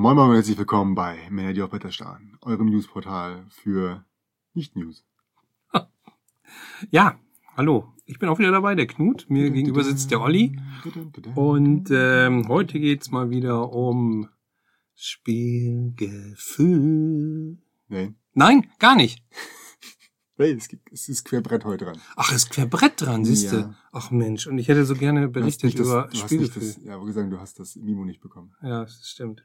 Moin Moin und herzlich willkommen bei Männer, die auf Wetter starren, eurem Newsportal für Nicht-News. Ja, hallo. Ich bin auch wieder dabei, der Knut. Mir gegenüber sitzt der Olli. Und ähm, heute geht's mal wieder um Spielgefühl. Nein. Nein, gar nicht. Es, es ist Querbrett heute dran. Ach, ist Querbrett dran, siehst du. Ja. Ach Mensch, und ich hätte so gerne berichtet das- über nicht Spielgefühl. Das, ja, aber gesagt, du hast das Mimo nicht bekommen. Ja, das stimmt.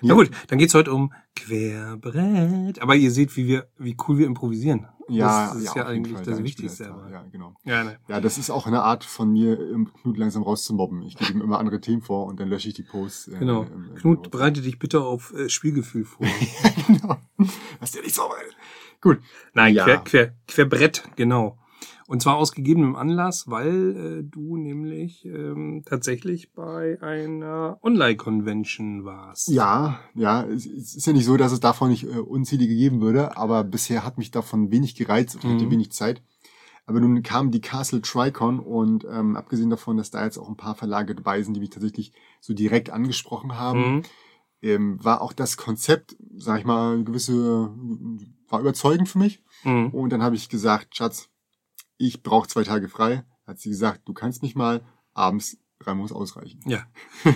Ja. Na gut, dann geht's heute um Querbrett. Aber ihr seht, wie wir, wie cool wir improvisieren. Ja, das ist ja, jeden eigentlich Fall, das dein Wichtigste. Da. Ja, genau. Ja, ne. Ja, das ist auch eine Art von mir, im Knut langsam rauszumobben. Ich gebe ihm immer andere Themen vor und dann lösche ich die Posts. Äh, Genau. im- im- Knut, im- bereite dich bitte auf äh, Spielgefühl vor. genau. Hast du ja nicht so Gut. Nein, Ja. quer, quer, Querbrett, genau. Und zwar aus gegebenem Anlass, weil äh, du nämlich ähm, tatsächlich bei einer Online-Convention warst. Ja, ja, es, ist ja nicht so, dass es davon nicht äh, unzählige geben würde, aber bisher hat mich davon wenig gereizt und hatte Mhm. wenig Zeit. Aber nun kam die Castle Tricon und ähm, abgesehen davon, dass da jetzt auch ein paar Verlage dabei sind, die mich tatsächlich so direkt angesprochen haben, Mhm. ähm, war auch das Konzept, sag ich mal, eine gewisse, war überzeugend für mich. Mhm. Und dann habe ich gesagt, Schatz, ich brauche zwei Tage frei. Hat sie gesagt, du kannst mich mal abends drei muss ausreichen. Ja.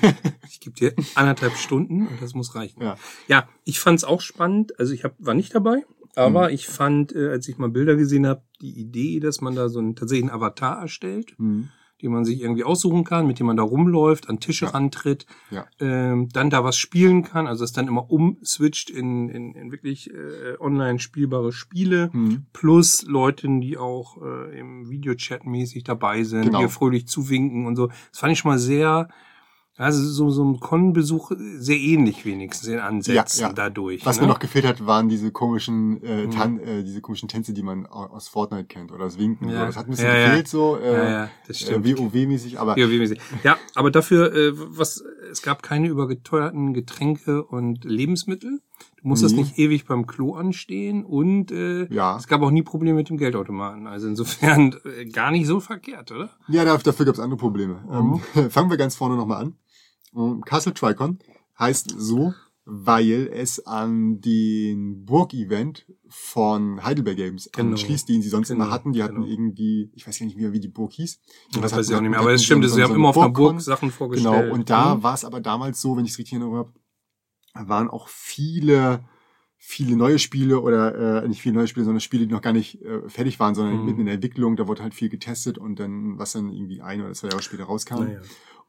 Ich gebe dir anderthalb Stunden und das muss reichen. Ja. Ja, ich fand's auch spannend. Also ich hab, war nicht dabei, aber Mhm. ich fand, äh, als ich mal Bilder gesehen habe, die Idee, dass man da so einen tatsächlichen Avatar erstellt, Mhm. Den man sich irgendwie aussuchen kann, mit dem man da rumläuft, an Tische Ja. rantritt, Ja. ähm, dann da was spielen kann, also es dann immer umswitcht in, in, in wirklich äh, online spielbare Spiele, Mhm. plus Leute, die auch äh, im Videochat mäßig dabei sind, Genau. die fröhlich zuwinken und so. Das fand ich schon mal sehr, also so, so ein Con-Besuch sehr ähnlich wenigstens in Ansätzen Ja, ja. dadurch. Was ne? mir noch gefehlt hat, waren diese komischen, äh, Mhm. Tan äh, diese komischen Tänze, die man au- aus Fortnite kennt oder das Winken. Ja. So. Das hat ein bisschen Ja, gefehlt, so äh, ja, ja, das äh. WoW-mäßig, aber sehen. ja, aber dafür, äh, was, es gab keine übergeteuerten Getränke und Lebensmittel. Du musstest Nee. nicht ewig beim Klo anstehen und äh, ja. es gab auch nie Probleme mit dem Geldautomaten. Also insofern äh, gar nicht so verkehrt, oder? Ja, da- dafür gab es andere Probleme. Mhm. Ähm, fangen wir ganz vorne nochmal an. Ähm, Castle Tricon heißt so, weil es an den Burg-Event von Heidelberg Games Genau. anschließt, den sie sonst Genau, immer hatten. Die hatten genau. irgendwie, ich weiß gar nicht mehr, wie die Burg hieß. Das hat- weiß ich auch nicht mehr. Aber es stimmt, sie haben immer auf einer Burgcon. Burg Sachen vorgestellt. Genau, und da Mhm. war es aber damals so, wenn ich es richtig in Erinnerung habe, waren auch viele, viele neue Spiele oder äh, nicht viele neue Spiele, sondern Spiele, die noch gar nicht äh, fertig waren, sondern Mhm. mitten in der Entwicklung. Da wurde halt viel getestet und dann, was dann irgendwie ein oder zwei Jahre später rauskam. Naja,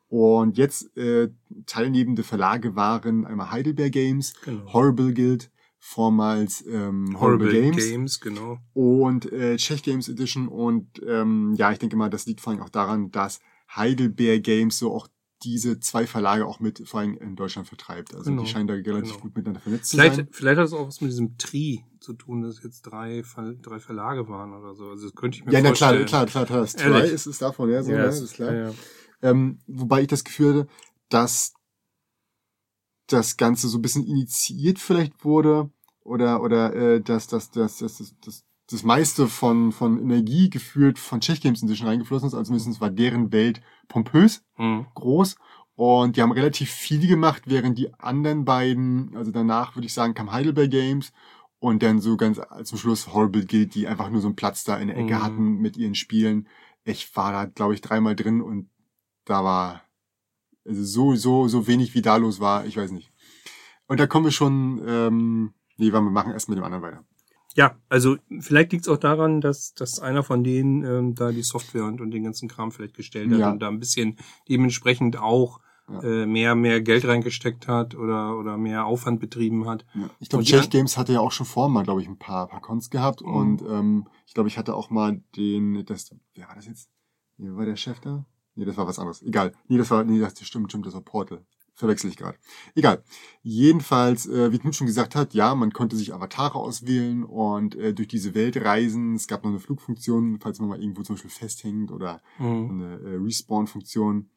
Und jetzt äh, teilnehmende Verlage waren einmal Heidelberg Games, genau. Horrible Guild, vormals ähm, Horrible, Horrible Games, Games, genau. und äh, Czech Games Edition. Und ähm, ja, ich denke mal, das liegt vor allem auch daran, dass Heidelberg Games so auch diese zwei Verlage auch mit vor allem in Deutschland vertreibt. Also Genau, die scheinen da relativ genau. gut miteinander vernetzt zu Vielleicht, sein. vielleicht hat es auch was mit diesem Tri zu tun, dass jetzt drei, Ver drei Verlage waren oder so. Also das könnte ich mir Ja, na klar, vorstellen. klar, klar, klar. Das Try Ehrlich? ist es davon, ja, so, Ja, ja, es- ist klar. ja, ja. Ähm, wobei ich das Gefühl hatte, dass das Ganze so ein bisschen initiiert vielleicht wurde oder oder äh, dass dass dass dass das, das, das meiste von von Energie gefühlt von Czech Games inzwischen reingeflossen ist. Also mindestens war deren Welt pompös, Mhm. groß und die haben relativ viel gemacht, während die anderen beiden, also danach würde ich sagen, kam Heidelberg Games und dann so ganz zum Schluss Horrible Guild, die einfach nur so einen Platz da in der Ecke Mhm. hatten mit ihren Spielen. Ich war da, glaube ich, dreimal drin und da war also so, so, so wenig wie da los war, ich weiß nicht. Und da kommen wir schon, ähm, nee, wir machen erst mit dem anderen weiter. Ja, also vielleicht liegt es auch daran, dass, dass einer von denen ähm, da die Software und, und den ganzen Kram vielleicht gestellt hat Ja. und da ein bisschen dementsprechend auch Ja. äh, mehr mehr Geld reingesteckt hat oder oder mehr Aufwand betrieben hat. Ja. Ich glaube, an- Games hatte ja auch schon vor mal, glaube ich, ein paar, paar Cons gehabt Mhm. und ähm, ich glaube, ich hatte auch mal den, das, wer war das jetzt? Wer war der Chef da? Nee, das war was anderes. Egal. Nee, das war, nee, das stimmt, stimmt, das war Portal. Verwechsel ich gerade. Egal. Jedenfalls, äh, wie Knut schon gesagt hat, ja, man konnte sich Avatare auswählen und äh, durch diese Welt reisen. Es gab noch eine Flugfunktion, falls man mal irgendwo zum Beispiel festhängt oder Mhm. eine äh, Respawn-Funktion.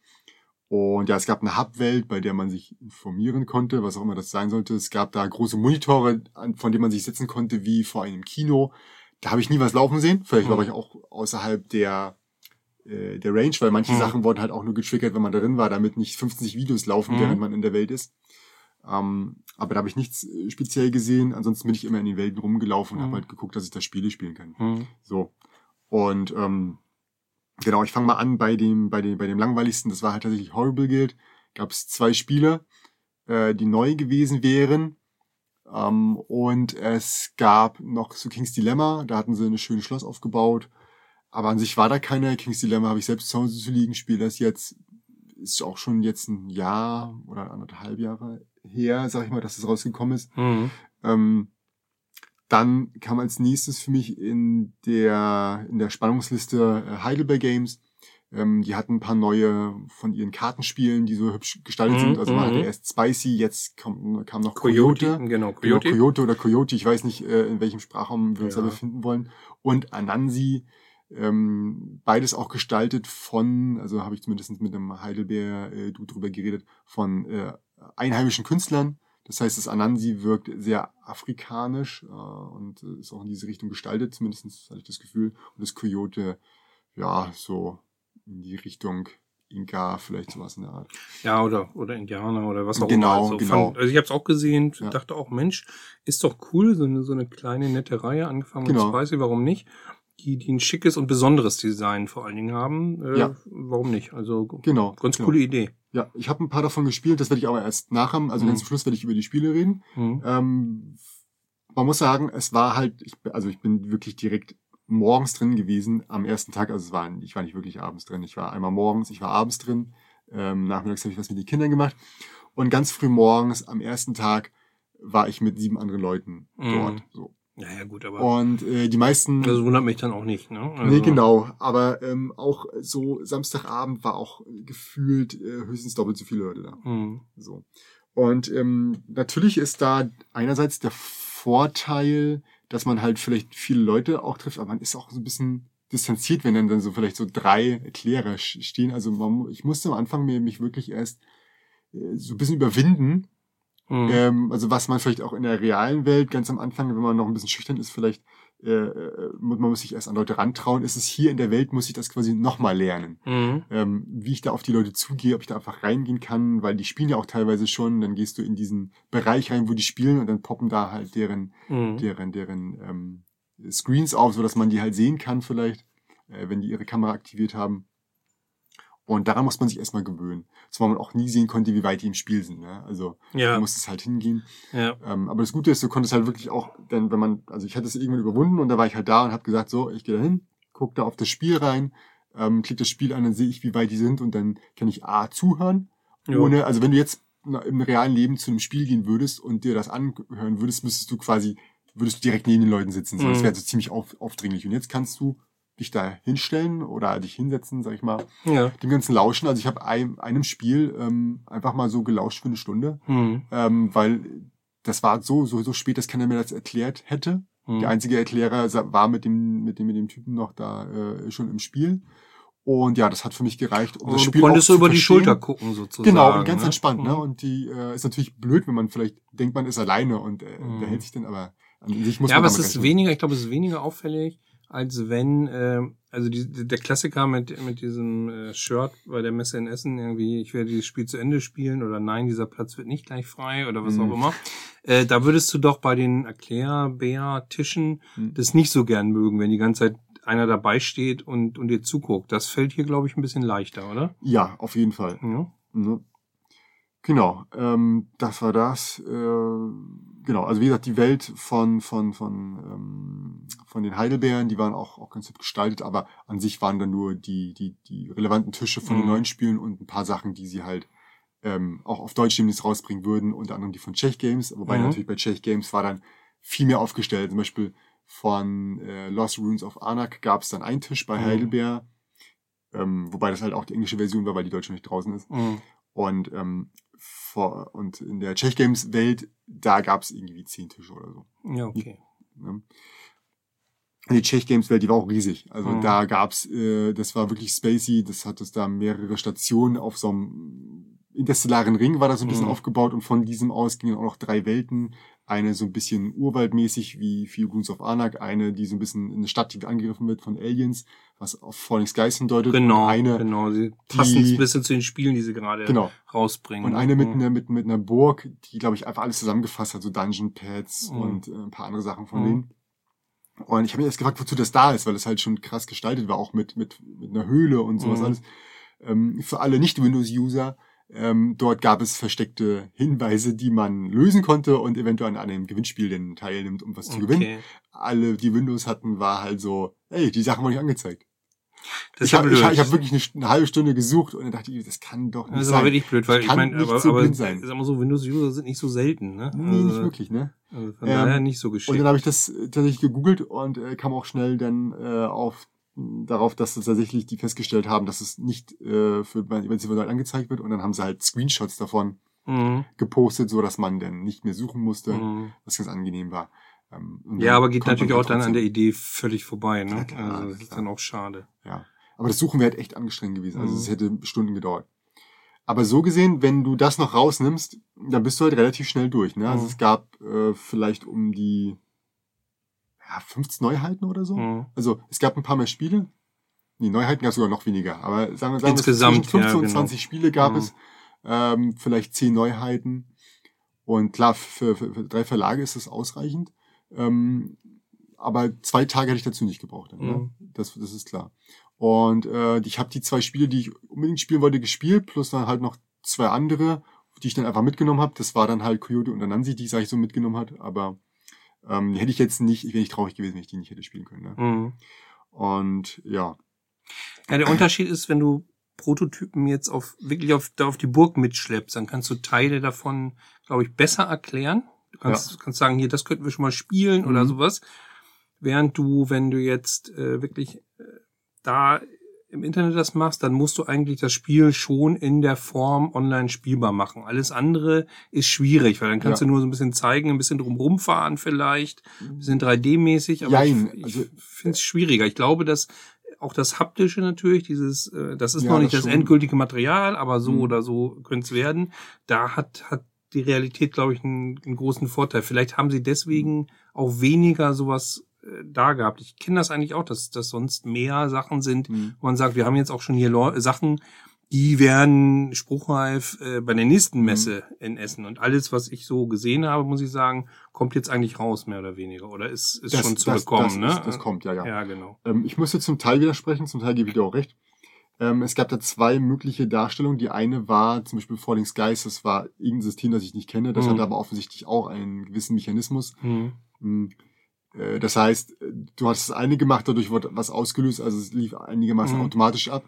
Und ja, es gab eine Hub-Welt, bei der man sich informieren konnte, was auch immer das sein sollte. Es gab da große Monitore, an- von denen man sich setzen konnte, wie vor einem Kino. Da habe ich nie was laufen sehen. Vielleicht war Mhm. ich auch außerhalb der, äh, der Range, weil manche Mhm. Sachen wurden halt auch nur getriggert, wenn man drin war, damit nicht 50 Videos laufen, Mhm. während man in der Welt ist. Ähm, aber da habe ich nichts äh, speziell gesehen. Ansonsten bin ich immer in den Welten rumgelaufen und Mhm. habe halt geguckt, dass ich da Spiele spielen kann. Hm. So. Und ähm, genau, ich fange mal an bei dem, bei dem, bei dem langweiligsten, das war halt tatsächlich Horrible Guild. Gab es zwei Spiele, äh, die neu gewesen wären. Ähm, und es gab noch so King's Dilemma, da hatten sie eine schöne Schloss aufgebaut. Aber an sich war da keine. King's Dilemma habe ich selbst zu Hause zu liegen, spiele das jetzt. Ist auch schon jetzt ein Jahr oder anderthalb Jahre her, sag ich mal, dass es rausgekommen ist. Hm. Ähm, dann kam als nächstes für mich in der, in der Spannungsliste äh, Heidelberg Games. Ähm, die hatten ein paar neue von ihren Kartenspielen, die so hübsch gestaltet Mhm, sind. Also man mhm. hatte erst Spicy, jetzt kam, kam noch Coyote, Coyote. genau, Genau, Coyote. Coyote oder Coyote, ich weiß nicht, äh, in welchem Sprachraum wir uns Ja. da befinden wollen. Und Anansi, ähm, beides auch gestaltet von, also habe ich zumindest mit dem Heidelbeer äh, du drüber geredet, von äh, einheimischen Künstlern. Das heißt, das Anansi wirkt sehr afrikanisch äh, und äh, ist auch in diese Richtung gestaltet, zumindest hatte ich das Gefühl. Und das Coyote, ja, so in die Richtung Inka, vielleicht sowas in der Art. Ja, oder, oder Indianer oder was auch Genau, immer. Also, genau. Fand, also ich habe es auch gesehen, Ja. dachte auch, Mensch, ist doch cool, so eine, so eine kleine nette Reihe, angefangen Genau. mit Spicy, warum nicht? Die, die ein schickes und besonderes Design vor allen Dingen haben. Äh, Ja. Warum nicht? Also Genau. ganz genau. coole Idee. Ja, ich habe ein paar davon gespielt, das werde ich aber erst nachher, also Mhm. ganz zum Schluss werde ich über die Spiele reden. Hm. Ähm, man muss sagen, es war halt, ich, also ich bin wirklich direkt morgens drin gewesen am ersten Tag. Also es war, ich war nicht wirklich abends drin. Ich war einmal morgens, ich war abends drin. Ähm, nachmittags habe ich was mit den Kindern gemacht. Und ganz früh morgens am ersten Tag war ich mit sieben anderen Leuten Mhm. dort. So. Ja, ja, gut, aber Und äh, die meisten. das wundert mich dann auch nicht, ne? Also, Nee, genau. Aber ähm, auch so Samstagabend war auch gefühlt äh, höchstens doppelt so viele Leute da. Hm. So. Und ähm, natürlich ist da einerseits der Vorteil, dass man halt vielleicht viele Leute auch trifft, aber man ist auch so ein bisschen distanziert, wenn dann, dann so vielleicht so drei Erklärer stehen. Also man, ich musste am Anfang mir mich wirklich erst äh, so ein bisschen überwinden. Hm. Ähm, also was man vielleicht auch in der realen Welt ganz am Anfang, wenn man noch ein bisschen schüchtern ist, vielleicht äh, äh, man muss sich erst an Leute rantrauen. Ist es hier in der Welt, muss ich das quasi nochmal lernen Hm. ähm, wie ich da auf die Leute zugehe, ob ich da einfach reingehen kann, weil die spielen ja auch teilweise schon, dann gehst du in diesen Bereich rein, wo die spielen und dann poppen da halt deren, Hm. deren, deren ähm, Screens auf, so dass man die halt sehen kann vielleicht, äh, wenn die ihre Kamera aktiviert haben. Und daran muss man sich erstmal gewöhnen. Zumal man auch nie sehen konnte, wie weit die im Spiel sind. Ne? Also Ja, du musst es halt hingehen. ja. Ähm, aber das Gute ist, du konntest halt wirklich auch, denn wenn man, also ich hatte es irgendwann überwunden und da war ich halt da und habe gesagt, so, ich gehe da hin, guck da auf das Spiel rein, ähm, klick das Spiel an, dann sehe ich, wie weit die sind und dann kann ich A zuhören, Ja. ohne, also wenn du jetzt im realen Leben zu einem Spiel gehen würdest und dir das anhören würdest, müsstest du quasi, würdest du direkt neben den Leuten sitzen. So, Das Mhm. wäre so ziemlich auf, aufdringlich. Und jetzt kannst du dich da hinstellen oder dich hinsetzen, sag ich mal, Ja. dem ganzen Lauschen. Also ich habe ein, einem Spiel ähm, einfach mal so gelauscht für eine Stunde Hm. ähm, weil das war so, so, so spät, dass keiner mir das erklärt hätte. Hm. Der einzige Erklärer war mit dem, mit dem, mit dem Typen noch da äh, schon im Spiel. Und ja, das hat für mich gereicht, um das du Spiel konntest auch so über die verstehen. Schulter gucken, sozusagen. Genau, und ganz ne? entspannt, ne? Hm. Und die äh, ist natürlich blöd, wenn man vielleicht denkt, man ist alleine und äh, Mhm. der hält sich dann, aber an sich muss ja, man aber es ist rechnen. weniger, ich glaube, es ist weniger auffällig, als wenn, äh, also die, der Klassiker mit, mit diesem äh, Shirt bei der Messe in Essen, irgendwie, ich werde dieses Spiel zu Ende spielen oder nein, dieser Platz wird nicht gleich frei oder was Mhm. auch immer. Äh, da würdest du doch bei den Erklärbär-Tischen Mhm. das nicht so gern mögen, wenn die ganze Zeit einer dabei steht und, und dir zuguckt. Das fällt hier, glaube ich, ein bisschen leichter, oder? Ja, auf jeden Fall. Ja. Ne? Genau, ähm, das war das. Äh, genau, also wie gesagt, die Welt von von von ähm, von den Heidelbeeren, die waren auch auch ganz hübsch gestaltet, aber an sich waren dann nur die die die relevanten Tische von den Mhm. neuen Spielen und ein paar Sachen, die sie halt ähm, auch auf Deutsch demnächst rausbringen würden, unter anderem die von Czech Games, wobei Mhm. natürlich bei Czech Games war dann viel mehr aufgestellt. Zum Beispiel von äh, Lost Runes of Anak gab es dann einen Tisch bei Mhm. Heidelbeer, ähm, wobei das halt auch die englische Version war, weil die deutsche nicht draußen ist. Mhm. Und, ähm, vor, und in der Czech Games Welt, da gab es irgendwie zehn Tische oder so. Ja, okay. Ne? Die Czech Games Welt, die war auch riesig. Also Mhm. da gab's, äh, das war wirklich spacey, das hat es da mehrere Stationen auf so einem interstellaren Ring war da so ein bisschen Mhm. aufgebaut und von diesem aus gingen auch noch drei Welten. Eine so ein bisschen urwaldmäßig wie Few Goons of Anak, eine, die so ein bisschen in eine Stadt, die angegriffen wird von Aliens, was auf Falling Skies hindeutet. Genau, Und eine, genau. Sie passen die- ein bisschen zu den Spielen, die sie gerade genau. rausbringen. Und eine mit Mhm. einer, mit, mit einer Burg, die, glaube ich, einfach alles zusammengefasst hat, so Dungeon Pads Mhm. und äh, ein paar andere Sachen von Mhm. denen. Und ich habe mich erst gefragt, wozu das da ist, weil es halt schon krass gestaltet war, auch mit, mit, mit einer Höhle und sowas Mhm. alles. Ähm, für alle Nicht-Windows-User, ähm, dort gab es versteckte Hinweise, die man lösen konnte und eventuell an einem Gewinnspiel denn teilnimmt, um was zu gewinnen. Okay. Alle, die Windows hatten, war halt so, ey, die Sachen wurden nicht angezeigt. Das ich habe ich, ich hab wirklich eine, eine halbe Stunde gesucht und dann dachte ich, das kann doch nicht das ist aber sein. wirklich blöd, weil Ich meine, aber, so aber blind sein. sag mal so, Windows-User sind nicht so selten, ne? Nee, nicht wirklich, ne? Also von Ähm, daher nicht so Und geschickt. dann habe ich das äh, tatsächlich gegoogelt und äh, kam auch schnell dann äh, auf darauf, dass es tatsächlich die festgestellt haben, dass es nicht äh, für wenn sie angezeigt wird und dann haben sie halt Screenshots davon Mhm. gepostet, so dass man dann nicht mehr suchen musste, Mhm. was ganz angenehm war. Ähm, Ja, aber geht natürlich man auch dann an der Idee völlig vorbei, ne? Ja, klar, also das ist dann auch schade. Ja, aber das Suchen wäre halt echt angestrengt gewesen. Also Mhm. es hätte Stunden gedauert. Aber so gesehen, wenn du das noch rausnimmst, dann bist du halt relativ schnell durch. Ne? Also Mhm. es gab äh, vielleicht um die ja, 15 Neuheiten oder so. Mhm. Also es gab ein paar mehr Spiele. Die Neuheiten gab es sogar noch weniger. Aber sagen wir, sagen Insgesamt, zwischen 15 ja, und genau. 20 Spiele gab Mhm. es. Ähm, vielleicht 10 Neuheiten. Und klar, für, für, für drei Verlage ist das ausreichend. Ähm, aber zwei Tage hätte ich dazu nicht gebraucht. Dann, Mhm. ne? das, das ist klar. Und äh, ich habe die zwei Spiele, die ich unbedingt spielen wollte, gespielt, plus dann halt noch zwei andere, die ich dann einfach mitgenommen habe. Das war dann halt Coyote und Anansi, die ich sag ich so mitgenommen hat. Aber ähm, hätte ich jetzt nicht, ich wäre nicht traurig gewesen, wenn ich die nicht hätte spielen können. Ne? Mhm. Und ja, Ja, der Unterschied ist, wenn du Prototypen jetzt auf wirklich auf, da auf die Burg mitschleppst, dann kannst du Teile davon, glaube ich, besser erklären. Du kannst, kannst sagen, hier, das könnten wir schon mal spielen oder Mhm. sowas. Während du, wenn du jetzt äh, wirklich äh, da im Internet das machst, dann musst du eigentlich das Spiel schon in der Form online spielbar machen. Alles andere ist schwierig, weil dann kannst Ja. du nur so ein bisschen zeigen, ein bisschen drum rumfahren vielleicht, ein bisschen 3D-mäßig, aber Jein, ich, also- ich finde es schwieriger. Ich glaube, dass auch das haptische natürlich, dieses, äh, das ist Ja, noch nicht das das endgültige Material, aber so Mhm. oder so könnte es werden. Da hat, hat die Realität, glaube ich, einen, einen großen Vorteil. Vielleicht haben sie deswegen auch weniger sowas da gehabt. Ich kenne das eigentlich auch, dass das sonst mehr Sachen sind, Mhm. wo man sagt, wir haben jetzt auch schon hier Leu Sachen, die werden spruchreif äh, bei der nächsten Mhm. Messe in Essen. Und alles, was ich so gesehen habe, muss ich sagen, kommt jetzt eigentlich raus, mehr oder weniger. Oder ist, ist das, schon zu das, bekommen, das, ne? Ist, das kommt, ja, ja. Ja, genau. Ähm, ich musste zum Teil widersprechen, zum Teil gebe ich dir auch recht. Ähm, es gab da zwei mögliche Darstellungen. Die eine war zum Beispiel Falling Skies, das war irgendein System, das ich nicht kenne. Das Mhm. hat aber offensichtlich auch einen gewissen Mechanismus. Hm. Äh, Das heißt, äh, du hast das eine gemacht, dadurch wurde was ausgelöst, also es lief einigermaßen Mhm. automatisch ab.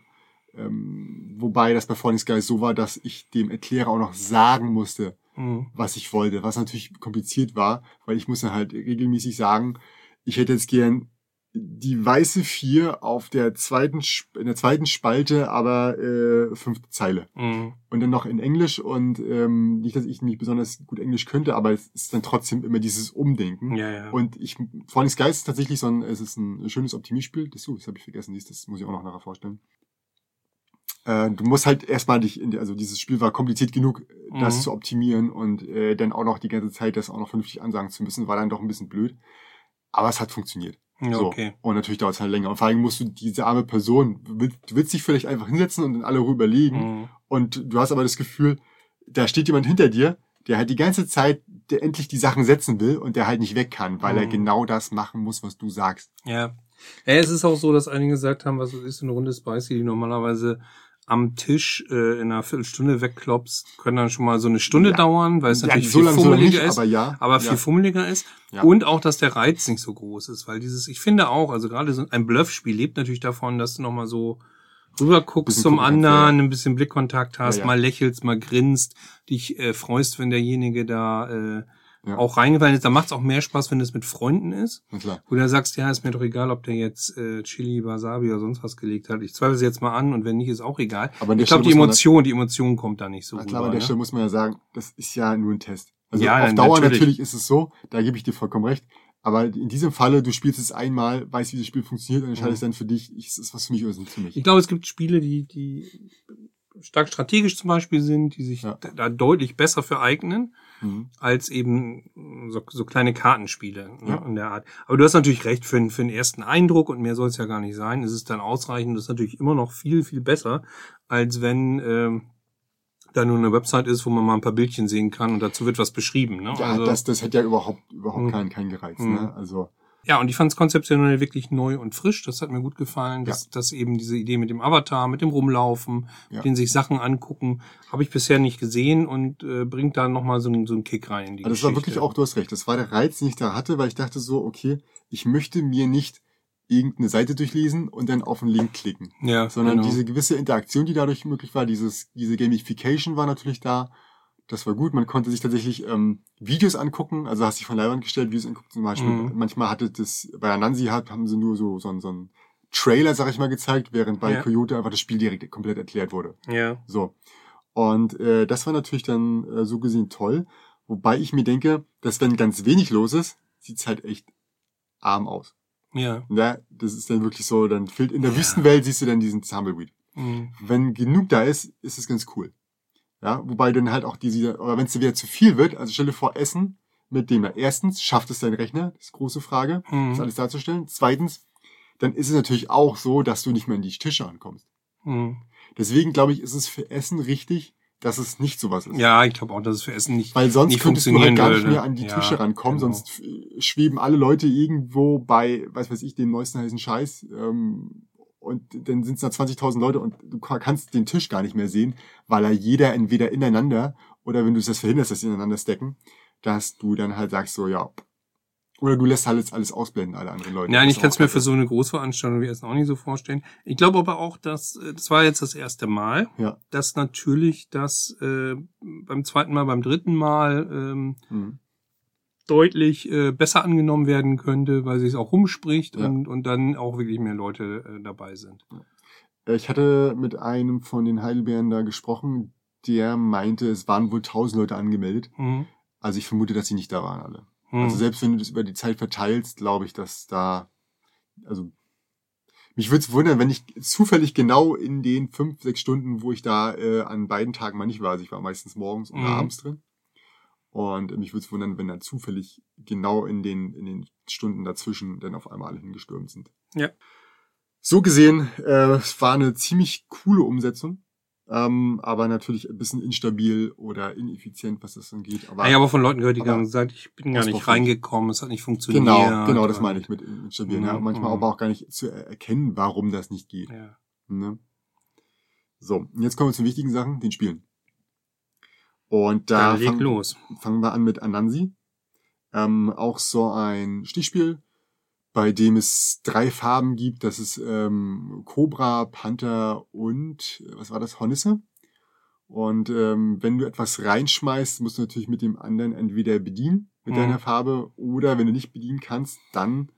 Ähm, wobei das bei Falling Skies so war, dass ich dem Erklärer auch noch sagen musste, Hm. was ich wollte, was natürlich kompliziert war, weil ich musste halt regelmäßig sagen, ich hätte jetzt gern die weiße 4 auf der zweiten, in der zweiten Spalte, aber äh, fünfte Zeile. Hm. Und dann noch in Englisch und ähm, nicht, dass ich nicht besonders gut Englisch könnte, aber es ist dann trotzdem immer dieses Umdenken. Ja, ja. Und ich, Falling Skies ist tatsächlich so ein, es ist ein schönes Optimierspiel. Das, uh, das habe ich vergessen, dies, das muss ich auch noch nachher vorstellen. Äh, du musst halt erstmal dich in die, also dieses Spiel war kompliziert genug, äh, das Mhm. zu optimieren und äh, dann auch noch die ganze Zeit das auch noch vernünftig ansagen zu müssen, war dann doch ein bisschen blöd. Aber es hat funktioniert. Ja, so. okay. Und natürlich dauert es halt länger. Und vor allem musst du diese arme Person, du willst, dich vielleicht einfach hinsetzen und dann alle rüberlegen. Hm. Und du hast aber das Gefühl, da steht jemand hinter dir, der halt die ganze Zeit der endlich die Sachen setzen will und der halt nicht weg kann, weil er Mhm. genau das machen muss, was du sagst. Ja. ja. Es ist auch so, dass einige gesagt haben, was ist eine Runde Spicy, die normalerweise am Tisch äh, in einer Viertelstunde wegklopst, können dann schon mal so eine Stunde Ja. dauern, weil es natürlich so viel er fummeliger nicht, ist, aber ja. aber viel ja. fummeliger ist. Ja. Und auch, dass der Reiz nicht so groß ist, weil dieses, ich finde auch, also gerade so ein Bluffspiel lebt natürlich davon, dass du nochmal so rüber guckst zum anderen, ja. ein bisschen Blickkontakt hast, Ja, ja. mal lächelst, mal grinst, dich äh, freust, wenn derjenige da äh, Ja. auch reingefallen ist. Da macht es auch mehr Spaß, wenn es mit Freunden ist. Na klar. Wo du sagst, ja, ist mir doch egal, ob der jetzt äh, Chili, Wasabi oder sonst was gelegt hat. Ich zweifle es jetzt mal an und wenn nicht, ist auch egal. Aber Ich glaube, die Emotion, die Emotion kommt da nicht so Na klar, aber an der ne? Stelle muss man ja sagen, das ist ja nur ein Test. Also Ja, auf Dauer natürlich. natürlich. ist es so, da gebe ich dir vollkommen recht. Aber in diesem Falle, du spielst es einmal, weißt, wie das Spiel funktioniert und entscheidest Mhm. dann für dich, ist es was für mich oder ist nicht für mich. Ich glaube, es gibt Spiele, die, die stark strategisch zum Beispiel sind, die sich Ja. da, da deutlich besser für eignen, Mhm. als eben so, so kleine Kartenspiele ne, Ja. in der Art. Aber du hast natürlich recht, für, den- für den ersten Eindruck, und mehr soll es ja gar nicht sein, ist es dann ausreichend. Das ist natürlich immer noch viel, viel besser, als wenn ähm, da nur eine Website ist, wo man mal ein paar Bildchen sehen kann und dazu wird was beschrieben. Ne? Ja, also, das, das hätte ja überhaupt, überhaupt Mhm. keinen, keinen gereizt. Mhm. Ne? Also, Ja, und ich fand das konzeptionell wirklich neu und frisch. Das hat mir gut gefallen, dass, dass eben diese Idee mit dem Avatar, mit dem Rumlaufen, Ja. den sich Sachen angucken, habe ich bisher nicht gesehen und äh, bringt da nochmal so, einen- so einen Kick rein in die also das war Geschichte. wirklich auch, du hast recht, das war der Reiz, den ich da hatte, weil ich dachte so, okay, ich möchte mir nicht irgendeine Seite durchlesen und dann auf einen Link klicken. ja, sondern genau. diese gewisse Interaktion, die dadurch möglich war, dieses, diese Gamification war natürlich da. Das war gut. Man konnte sich tatsächlich ähm, Videos angucken. Also hast dich von Leinwand gestellt, Videos angucken. Zum Beispiel, Mhm. manchmal hatte das, bei Anansi hat, haben sie nur so, so, einen- so einen Trailer, sag ich mal, gezeigt, während bei Ja. Coyote einfach das Spiel direkt komplett erklärt wurde. ja. So. Und äh, das war natürlich dann äh, so gesehen toll. Wobei ich mir denke, dass wenn ganz wenig los ist, sieht's halt echt arm aus. Ja. Ja, das ist dann wirklich so, dann fehlt in der Ja. Wüstenwelt siehst du dann diesen Tumbleweed Mhm. wenn genug da ist, ist es ganz cool. Ja, wobei dann halt auch diese, aber wenn es dir wieder zu viel wird, also stell dir vor, Essen mit dem, erstens, schafft es dein Rechner, das ist eine große Frage, das Mhm. alles darzustellen. Zweitens, dann ist es natürlich auch so, dass du nicht mehr an die Tische ankommst. Mhm. Deswegen glaube ich, ist es für Essen richtig, dass es nicht sowas ist. Ja, ich glaube auch, dass es für Essen nicht. Weil sonst nicht könntest du halt gar nicht mehr an die Ja, Tische rankommen, genau. sonst äh, schweben alle Leute irgendwo bei, was weiß ich, dem neuesten heißen Scheiß. Ähm, und dann sind es da 20.000 Leute und du ka- kannst den Tisch gar nicht mehr sehen, weil er jeder entweder ineinander oder wenn du es das verhinderst, dass sie ineinander stecken, dass du dann halt sagst so, ja. Oder du lässt halt jetzt alles ausblenden, alle anderen Leute. Nein, ich kann es mir für so eine Großveranstaltung wie Essen auch nicht so vorstellen. Ich glaube aber auch, dass das war jetzt das erste Mal, Ja. dass natürlich das äh, beim zweiten Mal, beim dritten Mal ähm, Mhm. Deutlich äh, besser angenommen werden könnte, weil sich es auch rumspricht Ja. und, und dann auch wirklich mehr Leute äh, dabei sind. Äh, Ich hatte mit einem von den Heidelbeeren da gesprochen, der meinte, es waren wohl 1000 Leute angemeldet. Mhm. Also ich vermute, dass sie nicht da waren alle. Mhm. Also selbst wenn du das über die Zeit verteilst, glaube ich, dass da, also mich würde es wundern, wenn ich zufällig genau in den fünf, sechs Stunden, wo ich da äh, an beiden Tagen mal nicht war, also ich war meistens morgens und Mhm. abends drin. Und mich würde es wundern, wenn dann zufällig genau in den, in den Stunden dazwischen dann auf einmal alle hingestürmt sind. Ja. So gesehen, äh, es war eine ziemlich coole Umsetzung. Ähm, aber natürlich ein bisschen instabil oder ineffizient, was das angeht. Aber Ah, ja, aber von Leuten gehört, die haben gesagt, ich bin gar nicht reingekommen, es hat nicht funktioniert. Genau, genau, das meine ich mit instabil. Ja. Mhm, Manchmal mhm. aber auch gar nicht zu er- erkennen, warum das nicht geht. Ja. Ne? So, und jetzt kommen wir zu wichtigen Sachen, den Spielen. Und da fang, los. fangen wir an mit Anansi. Ähm, auch so ein Stichspiel, bei dem es drei Farben gibt. Das ist ähm, Cobra, Panther und, äh, was war das, Hornisse. Und ähm, wenn du etwas reinschmeißt, musst du natürlich mit dem anderen entweder bedienen mit Mhm. deiner Farbe oder wenn du nicht bedienen kannst, dann,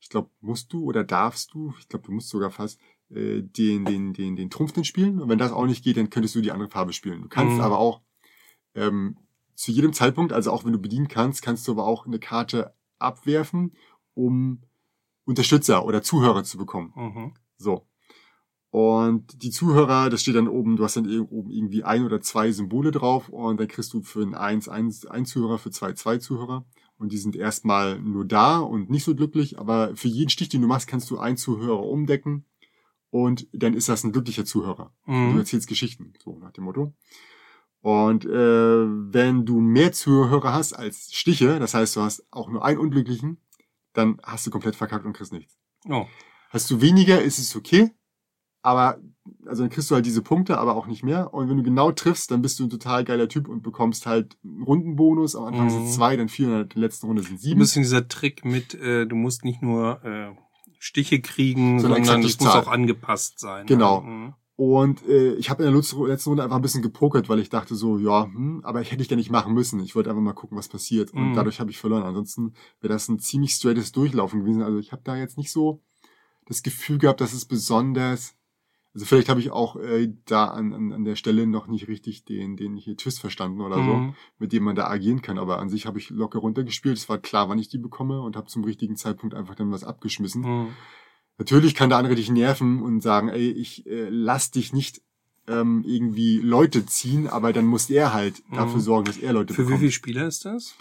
ich glaube, musst du oder darfst du, ich glaube, du musst sogar fast äh, den, den, den, den Trumpf dann spielen. Und wenn das auch nicht geht, dann könntest du die andere Farbe spielen. Du kannst Mhm. aber auch ähm, zu jedem Zeitpunkt, also auch wenn du bedienen kannst, kannst du aber auch eine Karte abwerfen, um Unterstützer oder Zuhörer zu bekommen. Mhm. So. Und die Zuhörer, das steht dann oben, du hast dann oben irgendwie ein oder zwei Symbole drauf und dann kriegst du für einen 1, 1, ein Zuhörer, für zwei, zwei Zuhörer. Und die sind erstmal nur da und nicht so glücklich, aber für jeden Stich, den du machst, kannst du einen Zuhörer umdecken und dann ist das ein glücklicher Zuhörer. Du Mhm. erzählst Geschichten, so nach dem Motto. Und äh, wenn du mehr Zuhörer hast als Stiche, das heißt, du hast auch nur einen Unglücklichen, dann hast du komplett verkackt und kriegst nichts. Oh. Hast du weniger, ist es okay, aber also dann kriegst du halt diese Punkte, aber auch nicht mehr. Und wenn du genau triffst, dann bist du ein total geiler Typ und bekommst halt einen Rundenbonus. Am Anfang sind Mhm. es zwei, dann vier und in der letzten Runde sind Ein sieben. bisschen dieser Trick mit, äh, du musst nicht nur äh, Stiche kriegen, Sondern sondern es muss auch angepasst sein. Genau. Mhm. Und äh, ich habe in der letzten Runde einfach ein bisschen gepokert, weil ich dachte so, ja, hm, aber ich hätte ich ja nicht machen müssen. Ich wollte einfach mal gucken, was passiert. Und Mhm. dadurch habe ich verloren. Ansonsten wäre das ein ziemlich straightes Durchlaufen gewesen. Also ich habe da jetzt nicht so das Gefühl gehabt, dass es besonders. Also vielleicht habe ich auch äh, da an, an, an der Stelle noch nicht richtig den, den hier Twist verstanden oder so, Mhm. mit dem man da agieren kann. Aber an sich habe ich locker runtergespielt. Es war klar, wann ich die bekomme und habe zum richtigen Zeitpunkt einfach dann was abgeschmissen. Mhm. Natürlich kann der andere dich nerven und sagen, ey, ich äh, lass dich nicht ähm, irgendwie Leute ziehen, aber dann muss er halt dafür Mhm. sorgen, dass er Leute Für wie bekommt. viele Spieler ist das?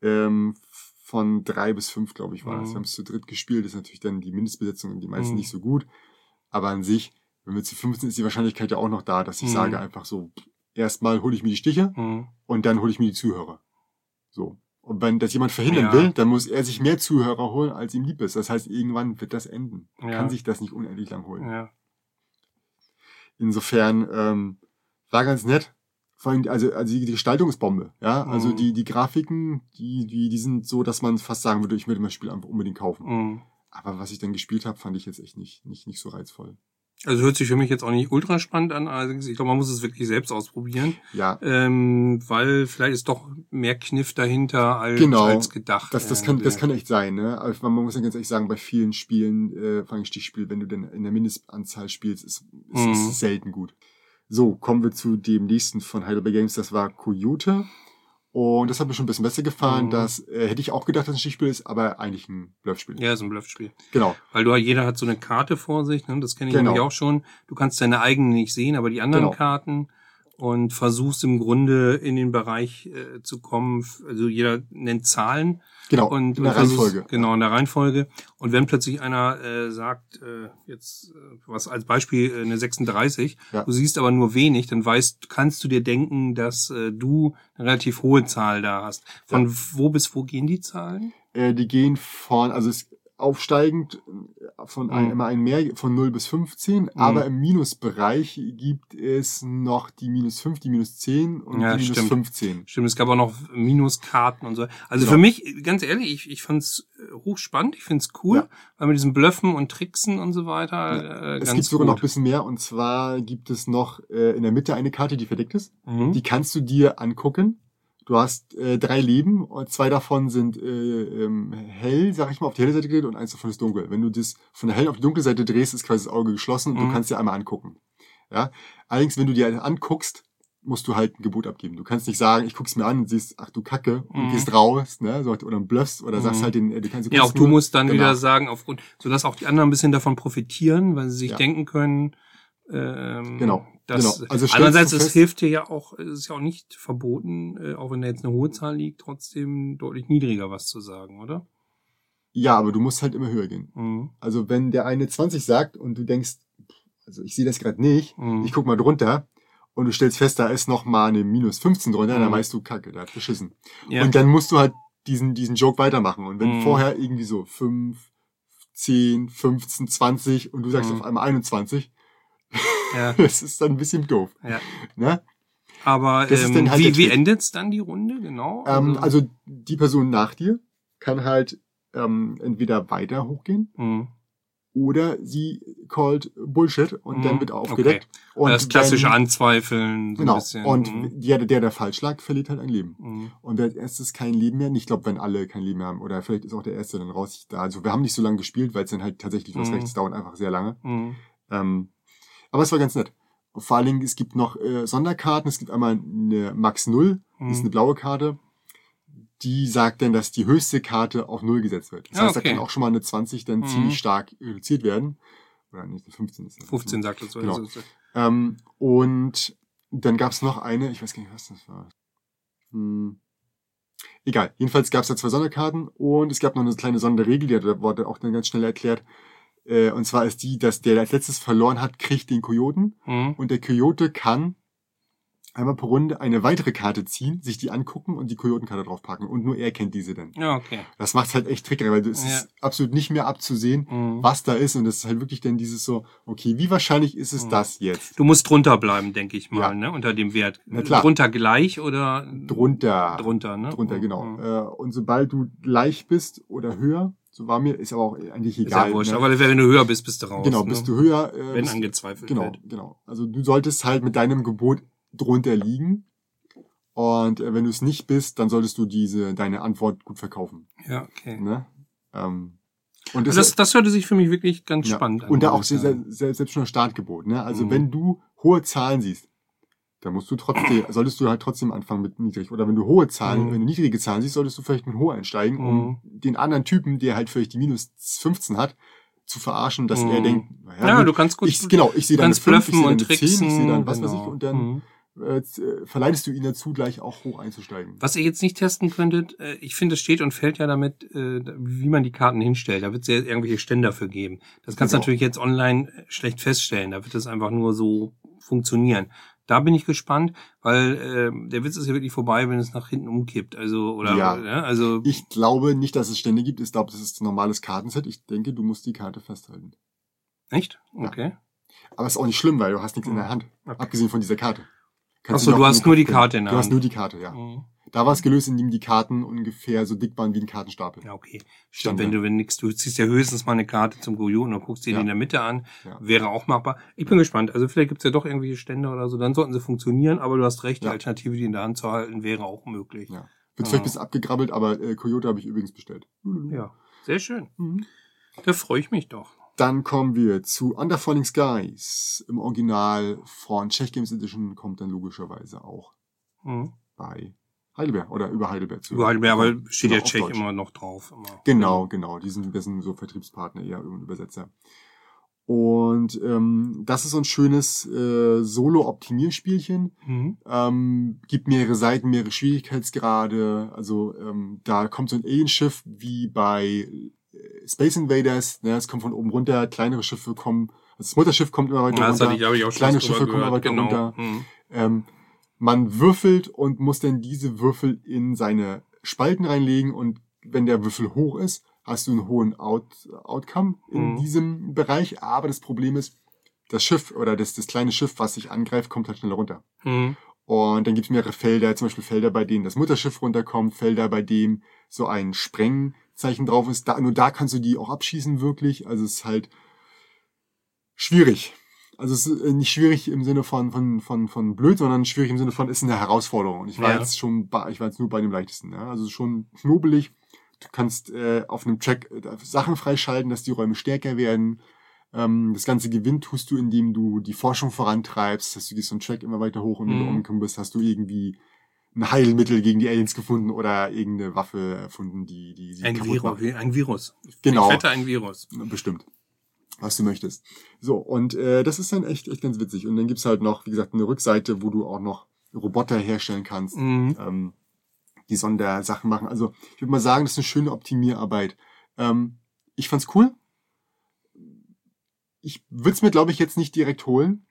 Ähm, von drei bis fünf, glaube ich, war das. Mhm. Wir haben es zu dritt gespielt, das ist natürlich dann die Mindestbesetzung und die meisten Mhm. nicht so gut. Aber an sich, wenn wir zu 15 ist die Wahrscheinlichkeit ja auch noch da, dass ich Mhm. sage einfach so, erstmal hole ich mir die Stiche Mhm. und dann hole ich mir die Zuhörer. So. Und wenn das jemand verhindern Ja. will, dann muss er sich mehr Zuhörer holen, als ihm lieb ist. Das heißt, irgendwann wird das enden. Man Ja. kann sich das nicht unendlich lang holen. Ja. Insofern ähm, war ganz nett. Vor allem, also, also die die Gestaltung ist Bombe. Ja, also Mhm. die, die Grafiken, die, die, die sind so, dass man fast sagen würde, ich würde das Spiel einfach unbedingt kaufen. Mhm. Aber was ich dann gespielt habe, fand ich jetzt echt nicht, nicht, nicht so reizvoll. Also hört sich für mich jetzt auch nicht ultra spannend an. Also ich glaube, man muss es wirklich selbst ausprobieren, Ja, ähm, weil vielleicht ist doch mehr Kniff dahinter als, Genau. als gedacht. das, das, kann, das kann echt sein. Ne? Aber man muss ja ganz ehrlich sagen, bei vielen Spielen, äh, vor allem Stichspiel, wenn du denn in der Mindestanzahl spielst, ist, ist Mhm. es selten gut. So, kommen wir zu dem nächsten von Heidelberg Games, das war Coyote. Und das hat mir schon ein bisschen besser gefallen. Mhm. Das äh, hätte ich auch gedacht, dass es ein Stichspiel ist, aber eigentlich ein Bluffspiel. Ja, ist ein Bluffspiel. Genau. Weil du jeder hat so eine Karte vor sich, ne? das kenne ich Genau. nämlich auch schon. Du kannst deine eigenen nicht sehen, aber die anderen Genau. Karten und versuchst im Grunde in den Bereich äh, zu kommen. Also jeder nennt Zahlen Genau. und in der Reihenfolge. Genau, in der Reihenfolge. Und wenn plötzlich einer äh, sagt, äh, jetzt äh, was als Beispiel äh, eine 36, Ja. du siehst aber nur wenig, dann weißt, kannst du dir denken, dass äh, du eine relativ hohe Zahl da hast. Von wo bis wo gehen die Zahlen? Äh, die gehen von, also es aufsteigend von ein, Mhm. immer ein mehr von 0 bis 15, aber im Minusbereich gibt es noch die minus 5, die minus 10 und Ja, die minus stimmt. 15. Stimmt, es gab auch noch Minuskarten und so. Also Genau. für mich, ganz ehrlich, ich, ich fand's äh, hochspannend, ich find's cool, Ja. weil mit diesem Bluffen und Tricksen und so weiter äh, Es gibt sogar gut. noch ein bisschen mehr und zwar gibt es noch äh, in der Mitte eine Karte, die verdeckt ist. mhm. Die kannst du dir angucken. Du hast äh, drei Leben und zwei davon sind äh, ähm, hell, sag ich mal, auf die helle Seite gedreht und eins davon ist dunkel. Wenn du das von der hellen auf die dunkle Seite drehst, ist quasi das Auge geschlossen und du Mhm. kannst dir einmal angucken. Ja. Allerdings, wenn du dir anguckst, musst du halt ein Gebot abgeben. Du kannst nicht sagen, ich guck's mir an und siehst, ach du Kacke, und Mhm. gehst raus, ne, so, oder bluffst oder sagst Mhm. halt den, äh, du kannst, du Ja, auch du musst dann wieder danach. sagen, aufgrund, sodass auch die anderen ein bisschen davon profitieren, weil sie sich Ja. denken können, ähm, Genau, dass, genau. Also andererseits, es hilft dir ja auch, es ist ja auch nicht verboten, äh, auch wenn da jetzt eine hohe Zahl liegt, trotzdem deutlich niedriger was zu sagen, oder? Ja, aber du musst halt immer höher gehen. Mhm. Also wenn der eine 20 sagt und du denkst, also ich sehe das gerade nicht, Mhm. ich guck mal drunter und du stellst fest, da ist noch mal eine minus 15 drunter, dann Mhm. weißt du, Kacke, der hat beschissen. Ja. Und dann musst du halt diesen, diesen Joke weitermachen. Und wenn Mhm. vorher irgendwie so 5, 10, 15, 20 und du sagst Mhm. auf einmal 21, ja, das ist dann ein bisschen doof. ja. Ne? Aber ähm, dann halt wie, wie endet's dann die Runde, genau? Ähm, also die Person nach dir kann halt ähm, entweder weiter hochgehen Mhm. oder sie called Bullshit und Mhm. dann wird aufgedeckt. Und das klassische wenn- Anzweifeln. So Genau. Ein bisschen. Und Mhm. der, der, der falsch lag, verliert halt ein Leben. Mhm. Und wer als erstes kein Leben mehr, ich glaube, wenn alle kein Leben mehr haben, oder vielleicht ist auch der Erste dann raus. Da, also wir haben nicht so lange gespielt, weil es dann halt tatsächlich, hast Mhm. recht, es dauert einfach sehr lange. Mhm. Ähm, aber es war ganz nett. Vor allen Dingen, es gibt noch äh, Sonderkarten. Es gibt einmal eine Max Null, das ist Mhm. eine blaue Karte. Die sagt dann, dass die höchste Karte auf Null gesetzt wird. Das Ah, heißt, okay. da kann auch schon mal eine 20 dann Mhm. ziemlich stark reduziert werden. Oder nicht, eine 15 ist das. 15 sagt das so. Genau. Also, Ähm, und dann gab's noch eine, ich weiß gar nicht, was das war. Hm. Egal, jedenfalls gab's da zwei Sonderkarten und es gab noch eine kleine Sonderregel, die wurde auch dann ganz schnell erklärt. Äh, und zwar ist die, dass der, der als letztes verloren hat, kriegt den Kojoten Mhm. und der Kojote kann einmal pro Runde eine weitere Karte ziehen, sich die angucken und die Kojotenkarte draufpacken und nur er kennt diese dann. Ja, okay. Das macht's halt echt trickreich, weil es Ja. ist absolut nicht mehr abzusehen, Mhm. was da ist und es ist halt wirklich dann dieses so, okay, wie wahrscheinlich ist es Mhm. das jetzt? Du musst drunter bleiben, denke ich mal, Ja. ne? Unter dem Wert. Na klar. Drunter gleich oder Drunter. drunter, ne? Drunter, genau. Mhm. Äh, und sobald du gleich bist oder höher, so war mir, ist aber auch eigentlich Ist egal. ja wurscht. ne? Aber wenn du höher bist, bist du raus. genau, ne? bist du höher, äh, Wenn bist, angezweifelt genau, wird. genau. Also du solltest halt mit deinem Gebot drunter liegen. Und äh, wenn du es nicht bist, dann solltest du diese deine Antwort gut verkaufen. Ja, okay. Ne? Ähm, und Also das, das hörte sich für mich wirklich ganz ja. spannend an. Und da auch sehr, selbst schon das Startgebot. Ne? Also Mhm. wenn du hohe Zahlen siehst, dann musst du trotzdem, solltest du halt trotzdem anfangen mit niedrig. Oder wenn du hohe Zahlen, Mhm. wenn du niedrige Zahlen siehst, solltest du vielleicht mit hoch einsteigen, um Mhm. den anderen Typen, der halt vielleicht die minus 15 hat, zu verarschen, dass Mhm. er denkt, naja, Ja, du kannst gut. ich, genau, ich sehe du dann eine kannst 5, ich sehe dann und eine 10, ich sehe dann was weiß ich genau. und dann Mhm. äh, äh, verleitest du ihn dazu, gleich auch hoch einzusteigen. Was ihr jetzt nicht testen könntet, äh, ich finde, es steht und fällt ja damit, äh, wie man die Karten hinstellt. Da wird es ja irgendwelche Ständer für geben. Das kannst du Genau. natürlich jetzt online schlecht feststellen. Da wird es einfach nur so funktionieren. Da bin ich gespannt, weil äh, der Witz ist ja wirklich vorbei, wenn es nach hinten umkippt. Also oder Ja. ja, also Ich glaube nicht, dass es Stände gibt. Ich glaube, das ist ein normales Kartenset. Ich denke, du musst die Karte festhalten. echt? Ja. Okay. Aber ist auch nicht schlimm, weil du hast nichts in der Hand. Okay. Abgesehen von dieser Karte. Kannst so, noch du in hast nur die Karte in der Du hast Hand. nur die Karte, ja. Mhm. Da war es gelöst, indem die Karten ungefähr so dick waren wie ein Kartenstapel. Ja, okay. Stimmt, wenn du, wenn nix, du ziehst ja höchstens mal eine Karte zum Gojon und guckst dir Ja. die in der Mitte an. Ja. Wäre auch machbar. Ich bin gespannt. Also vielleicht gibt's ja doch irgendwelche Stände oder so, dann sollten sie funktionieren, aber du hast recht, die Ja. Alternative, die in der Hand zu halten, wäre auch möglich. Ja. Wird vielleicht ein bisschen abgegrabbelt, aber äh, Coyote habe ich übrigens bestellt. Ja, sehr schön. Mhm. Da freue ich mich doch. Dann kommen wir zu Under Falling Skies. Im Original von Czech Games Edition kommt dann logischerweise auch Mhm. bei Heidelberg oder über Heidelberg zu. Überall, aber steht Genau, ja Deutsch. immer noch drauf. Immer. Genau, genau. Die sind, das sind so Vertriebspartner eher und Übersetzer. Und ähm, das ist so ein schönes äh, Solo-Optimierspielchen. Mhm. Ähm, gibt mehrere Seiten, mehrere Schwierigkeitsgrade. Also ähm, da kommt so ein Alienschiff wie bei äh, Space Invaders. Ne? Es kommt von oben runter, kleinere Schiffe kommen. Also das Mutterschiff kommt immer weiter Ja, runter. ich, ich auch schon Kleine was drüber Schiffe kommen gehört. aber Genau. darunter. Mhm. Ähm, man würfelt und muss dann diese Würfel in seine Spalten reinlegen und wenn der Würfel hoch ist, hast du einen hohen Out Outcome in Mhm. diesem Bereich. Aber das Problem ist, das Schiff oder das, das kleine Schiff, was sich angreift, kommt halt schneller runter. Mhm. Und dann gibt es mehrere Felder, zum Beispiel Felder, bei denen das Mutterschiff runterkommt, Felder, bei dem so ein Sprengzeichen drauf ist. Da, nur da kannst du die auch abschießen, wirklich. Also es ist halt schwierig. Also es ist äh, nicht schwierig im Sinne von, von, von, von blöd, sondern schwierig im Sinne von ist eine Herausforderung. Und ich war Ja. jetzt schon, bei, ich war jetzt nur bei dem leichtesten. Ja? Also schon knobelig. Du kannst äh, auf einem Track äh, Sachen freischalten, dass die Räume stärker werden. Ähm, das ganze Gewinn tust du, indem du die Forschung vorantreibst, dass du gehst so einen Track immer weiter hoch und wenn du Mhm. umgekommen bist, hast du irgendwie ein Heilmittel gegen die Aliens gefunden oder irgendeine Waffe erfunden, die die sie Ein kaputt Virus, macht. ein Virus. Genau. Ich wette ein Virus. Bestimmt. Was du möchtest. So, und äh, das ist dann echt, echt ganz witzig. Und dann gibt's halt noch, wie gesagt, eine Rückseite, wo du auch noch Roboter herstellen kannst, Mhm. ähm, die Sondersachen machen. Also ich würde mal sagen, das ist eine schöne Optimierarbeit. Ähm, ich fand's cool. Ich würde es mir, glaube ich, jetzt nicht direkt holen.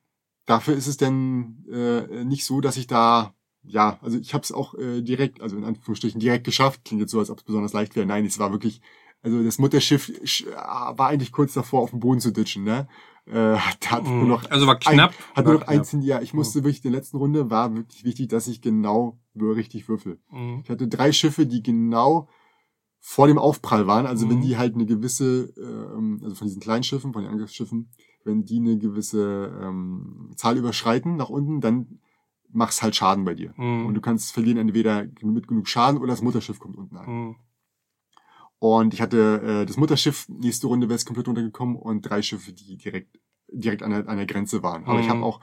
Dafür ist es denn äh, nicht so, dass ich da, ja, also ich habe es auch äh, direkt, also in Anführungsstrichen direkt geschafft. Klingt jetzt so, als ob es besonders leicht wäre. Nein, es war wirklich, also das Mutterschiff sch- war eigentlich kurz davor, auf den Boden zu ditchen. Ne? Äh, hat nur Mhm. noch Also war ein, knapp. hat war nur noch knapp. eins, ja, ich musste wirklich, in der letzten Runde war wirklich wichtig, dass ich genau richtig würfel. Mhm. Ich hatte drei Schiffe, die genau vor dem Aufprall waren. Also wenn Mhm. die halt eine gewisse, ähm, also von diesen kleinen Schiffen, von den Angriffsschiffen, wenn die eine gewisse ähm, Zahl überschreiten nach unten, dann mach's halt Schaden bei dir. Mhm. Und du kannst verlieren entweder mit genug Schaden oder das Mutterschiff kommt unten an. Und ich hatte äh, das Mutterschiff, nächste Runde wäre es komplett runtergekommen und drei Schiffe, die direkt direkt an der, an der Grenze waren. Aber ich Mhm. habe auch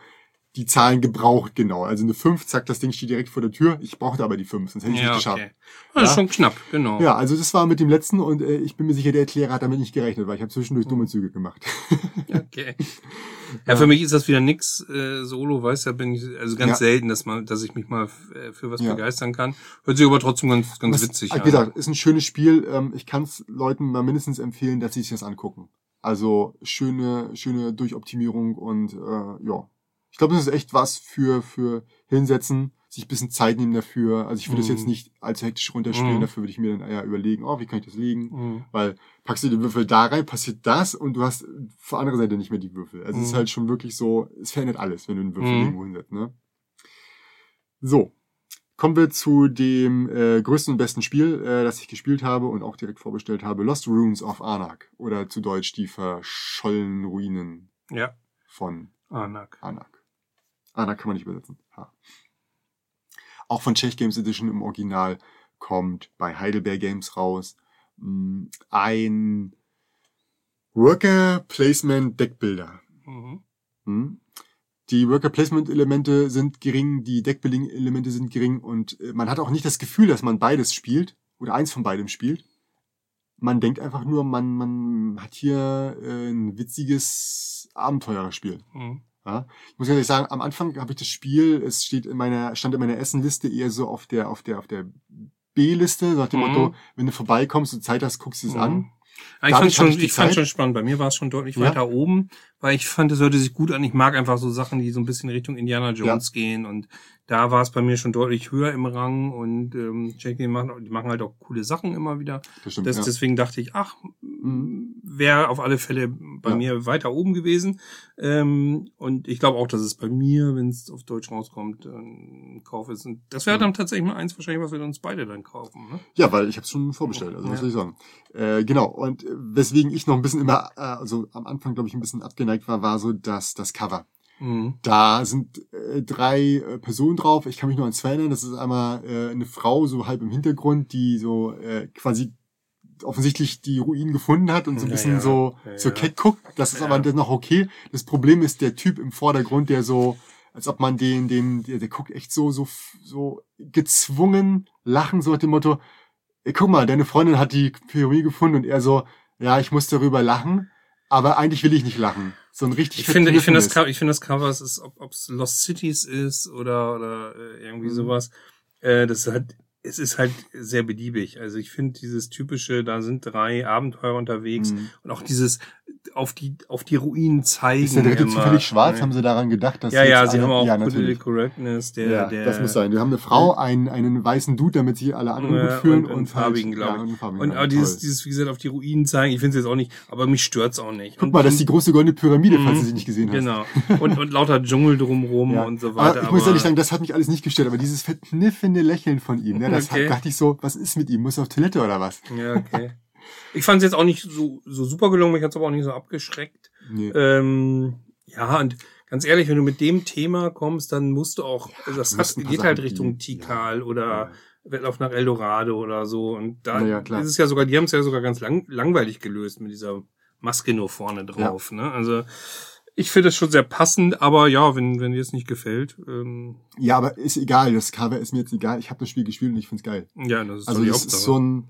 die Zahlen gebraucht, genau. Also eine 5, zack, das Ding steht direkt vor der Tür. Ich brauchte aber die 5, sonst hätte ich Ja, nicht geschafft. okay. Das ist Ja. schon knapp, genau. Ja, also das war mit dem letzten und äh, ich bin mir sicher, der Erklärer hat damit nicht gerechnet, weil ich habe zwischendurch dumme Züge gemacht. Okay. Ja, für mich ist das wieder nix äh, Solo, weißt du, bin ich also ganz Ja. selten, dass man, dass ich mich mal äh, für was Ja. begeistern kann. Hört sich aber trotzdem ganz, ganz Was- witzig Wie an. gesagt, ist ein schönes Spiel. Ähm, ich kann es Leuten mal mindestens empfehlen, dass sie sich das angucken. Also schöne, schöne Durchoptimierung und äh, ja. Ich glaube, das ist echt was für, für hinsetzen, sich ein bisschen Zeit nehmen dafür. Also ich würde das Mhm. jetzt nicht allzu hektisch runterspielen, Mhm. dafür würde ich mir dann eher überlegen, oh, wie kann ich das legen? Mhm. Weil packst du die Würfel da rein, passiert das und du hast auf der anderen Seite nicht mehr die Würfel. Also es ist Mhm. halt schon wirklich so, es verändert alles, wenn du einen Würfel Mhm. irgendwo hinsetzt. Ne? So, kommen wir zu dem äh, größten und besten Spiel, äh, das ich gespielt habe und auch direkt vorbestellt habe. Lost Runes of Anak oder zu Deutsch die verschollenen Ruinen Ja, von Anak. Anak. Anak kann man nicht übersetzen. Ha. Auch von Czech Games Edition im Original kommt bei Heidelberg Games raus mh, ein Worker Placement Deckbilder. Mhm. Hm? Die Worker Placement Elemente sind gering, die Deckbuilding Elemente sind gering und äh, man hat auch nicht das Gefühl, dass man beides spielt oder eins von beidem spielt. man denkt einfach nur, man, man hat hier äh, ein witziges Abenteuerspiel. Mhm. Ja? Ich muss ehrlich sagen, am Anfang habe ich das Spiel, es steht in meiner, stand in meiner Essenliste eher so auf der, auf der, auf der B-Liste, so nach dem Mhm. Motto, wenn du vorbeikommst und Zeit hast, guckst du es Mhm. an. Ja, ich fand schon, ich ich fand schon spannend. Bei mir war es schon deutlich Ja. weiter oben, weil ich fand, es hörte sich gut an. Ich mag einfach so Sachen, die so ein bisschen Richtung Indiana Jones gehen und da war es bei mir schon deutlich höher im Rang und ähm, Jackie machen, die machen halt auch coole Sachen immer wieder. Das stimmt, Das, ja. Deswegen dachte ich, ach, Mhm. wäre auf alle Fälle bei Ja. mir weiter oben gewesen. Ähm, und ich glaube auch, dass es bei mir, wenn es auf Deutsch rauskommt, ein Kauf ist. Und das wäre Mhm. dann tatsächlich mal eins wahrscheinlich, was wir uns beide dann kaufen. Ne? Ja, weil ich habe es schon vorbestellt, also was Ja. soll ich sagen. Äh, genau, und äh, weswegen ich noch ein bisschen immer, äh, also am Anfang, glaube ich, ein bisschen abgeneigt war, war so das, das Cover. Mhm. Da sind äh, drei äh, Personen drauf. Ich kann mich nur an zwei erinnern. Das ist einmal äh, eine Frau so halb im Hintergrund, die so äh, quasi offensichtlich die Ruinen gefunden hat und so ein bisschen ja. so Ja, so ja. keck guckt. Das ist aber dann noch okay. Das Problem ist der Typ im Vordergrund, der so als ob man den den der, der guckt echt so so so gezwungen lachen so nach dem Motto, ey, guck mal, deine Freundin hat die Pyramide gefunden und er so, ja, ich muss darüber lachen, aber eigentlich will ich nicht lachen. So ein richtig Ich finde, ich finde das. Cover, ich finde das Cover, es ist, ob es Lost Cities ist oder oder äh, irgendwie Mhm. sowas. Äh, das hat, es ist halt sehr beliebig. Also ich finde dieses typische, da sind drei Abenteurer unterwegs Mhm. und auch dieses auf die auf die Ruinen zeigen. Ist der dritte immer. zufällig schwarz? Haben sie daran gedacht, dass ja, ja, sie alle- haben auch ja, Political. Correctness, der, ja, der das muss sein. Wir haben eine Frau, einen, einen weißen Dude, damit sie alle anderen Ja, gut fühlen und- und, und farbigen, halt, glaub ja, ich. und farbigen, Und aber dieses, dieses, wie gesagt, auf die Ruinen zeigen, ich finde es jetzt auch nicht, aber mich stört's auch nicht. Guck Und- mal, das ist die große goldene Pyramide, falls du Mhm. sie nicht gesehen hast. Genau. Und, und lauter Dschungel drumrum und so weiter. aber ich muss ehrlich sagen, das hat mich alles nicht gestört, aber dieses verkniffene Lächeln von ihm, ne, das Okay. hat, dachte ich so, was ist mit ihm? Muss er auf Toilette oder was? Ja, okay. Ich fand es jetzt auch nicht so, so super gelungen, mich hat's aber auch nicht so abgeschreckt. Nee. Ähm, ja, und ganz ehrlich, wenn du mit dem Thema kommst, dann musst du auch, also das du hat, geht halt Sachen Richtung bieten. Tikal oder Ja. Wettlauf nach Eldorado oder so. Und da ja, ist es ja sogar, die haben es ja sogar ganz lang, langweilig gelöst mit dieser Maske nur vorne drauf. Ne? Also ich finde es schon sehr passend, aber ja, wenn, wenn dir es nicht gefällt, ähm, Ja, aber ist egal, das Cover ist mir jetzt egal. Ich habe das Spiel gespielt und ich find's geil. ja, das ist Also das ist so ein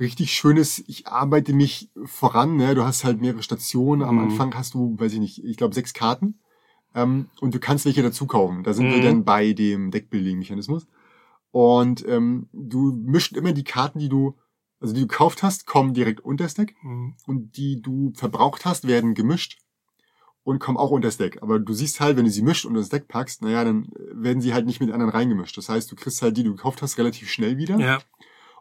richtig schönes, ich arbeite mich voran, ne? Du hast halt mehrere Stationen. Am Mhm. Anfang hast du, weiß ich nicht, ich glaube sechs Karten. Ähm, und du kannst welche dazu kaufen. Da sind wir Mhm. dann bei dem Deckbuilding-Mechanismus. Und ähm, du mischst immer die Karten, die du, also die du gekauft hast, kommen direkt unter das Deck. Mhm. Und die du verbraucht hast, werden gemischt und kommen auch unter das Deck. Aber du siehst halt, wenn du sie mischt und das Deck packst, naja, dann werden sie halt nicht mit anderen reingemischt. Das heißt, du kriegst halt die, die du gekauft hast, relativ schnell wieder Ja,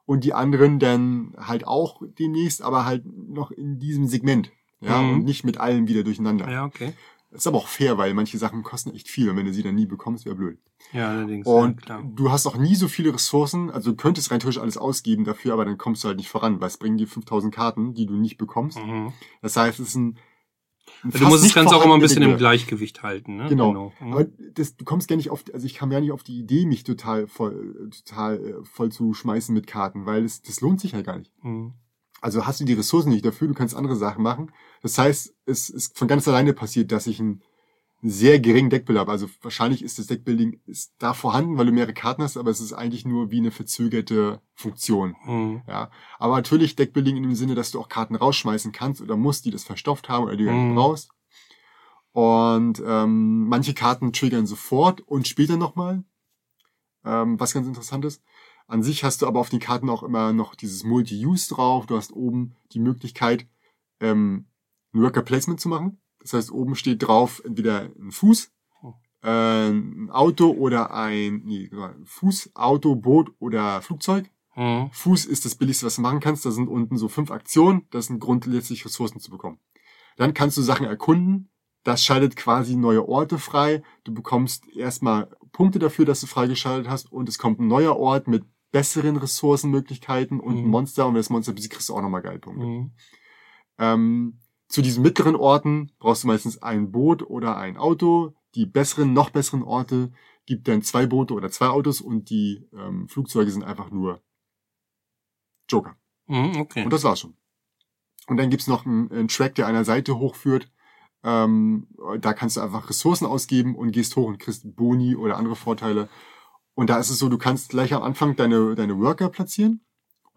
und die anderen dann halt auch demnächst, aber halt noch in diesem Segment. Ja, Mhm. und nicht mit allen wieder durcheinander. ja, okay. Das ist aber auch fair, weil manche Sachen kosten echt viel und wenn du sie dann nie bekommst, wäre blöd. Ja, allerdings. Und ja, klar. du hast auch nie so viele Ressourcen, also du könntest rein theoretisch alles ausgeben dafür, aber dann kommst du halt nicht voran, weil es bringen dir 5000 Karten, die du nicht bekommst. Mhm. Das heißt, es ist ein Du musst das Ganze auch immer ein bisschen im Gleichgewicht halten, ne? Genau. Mhm. Aber das, du kommst gar nicht auf, also ich kam ja nicht auf die Idee, mich total voll, total äh, voll zu schmeißen mit Karten, weil das, das lohnt sich halt gar nicht. Mhm. Also hast du die Ressourcen nicht dafür, du kannst andere Sachen machen. Das heißt, es ist von ganz alleine passiert, dass ich einen sehr geringen Deckbuild habe. Also wahrscheinlich ist das Deckbuilding ist da vorhanden, weil du mehrere Karten hast, aber es ist eigentlich nur wie eine verzögerte Funktion. Mhm. Ja, aber natürlich Deckbuilding in dem Sinne, dass du auch Karten rausschmeißen kannst oder musst, die das verstopft haben oder die du Mhm. brauchst. Und ähm, manche Karten triggern sofort und später nochmal. Ähm, was ganz interessant ist. An sich hast du aber auf den Karten auch immer noch dieses Multi-Use drauf. Du hast oben die Möglichkeit, ähm, ein Worker Placement zu machen. Das heißt, oben steht drauf entweder ein Fuß, äh, ein Auto oder ein, nee, ein Fuß, Auto, Boot oder Flugzeug. Mhm. Fuß ist das billigste, was du machen kannst. Da sind unten so fünf Aktionen. Das sind grundsätzlich Ressourcen zu bekommen. Dann kannst du Sachen erkunden. Das schaltet quasi neue Orte frei. Du bekommst erstmal Punkte dafür, dass du freigeschaltet hast. Und es kommt ein neuer Ort mit besseren Ressourcenmöglichkeiten und ein Mhm. Monster. Und wenn das Monster besiegt, kriegst du auch nochmal geil Punkte. Mhm. Ähm, zu diesen mittleren Orten brauchst du meistens ein Boot oder ein Auto. Die besseren, noch besseren Orte gibt dann zwei Boote oder zwei Autos und die ähm, Flugzeuge sind einfach nur Joker. Mhm. Okay. Und das war's schon. Und dann gibt's noch einen, einen Track, der einer Seite hochführt. Ähm, da kannst du einfach Ressourcen ausgeben und gehst hoch und kriegst Boni oder andere Vorteile. Und da ist es so, du kannst gleich am Anfang deine, deine Worker platzieren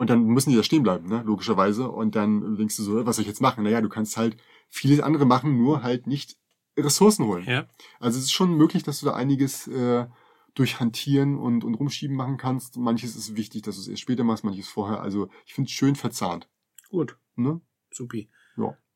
Und dann müssen die da stehen bleiben, ne? logischerweise. Und dann denkst du so, was soll ich jetzt machen? Naja, du kannst halt vieles andere machen, nur halt nicht Ressourcen holen. Ja. Also es ist schon möglich, dass du da einiges äh, durch Hantieren und, und Rumschieben machen kannst. Manches ist wichtig, dass du es erst später machst, manches vorher. Also ich finde es schön verzahnt. Gut. Ne? Supi.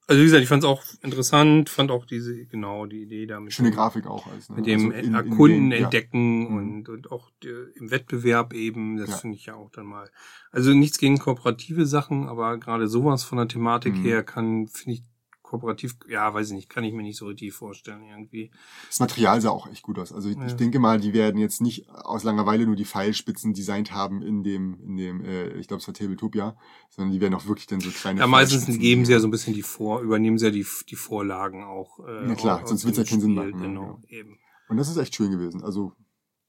Ja. Also wie gesagt, ich fand es auch interessant, fand auch diese, genau, die Idee da mit, Schöne dem- Grafik auch. Als, ne? mit dem Also in- in Erkunden, Game, ja. Entdecken Mhm. und, und auch der, im Wettbewerb eben, das Ja. finde ich ja auch dann mal. Also nichts gegen kooperative Sachen, aber gerade sowas von der Thematik Mhm. her kann, finde ich, kooperativ, ja, weiß ich nicht, kann ich mir nicht so richtig vorstellen irgendwie. Das Material sah auch echt gut aus. Also ich, Ja. ich denke mal, die werden jetzt nicht aus Langeweile nur die Pfeilspitzen designt haben in dem, in dem, äh, ich glaube es war Tabletopia, sondern die werden auch wirklich dann so kleine Ja, meistens geben sie ja so ein bisschen die Vor, übernehmen sie ja die, die Vorlagen auch. Äh, Na klar, sonst dem wird's ja keinen Sinn machen, ne? Genau, eben. Und das ist echt schön gewesen. Also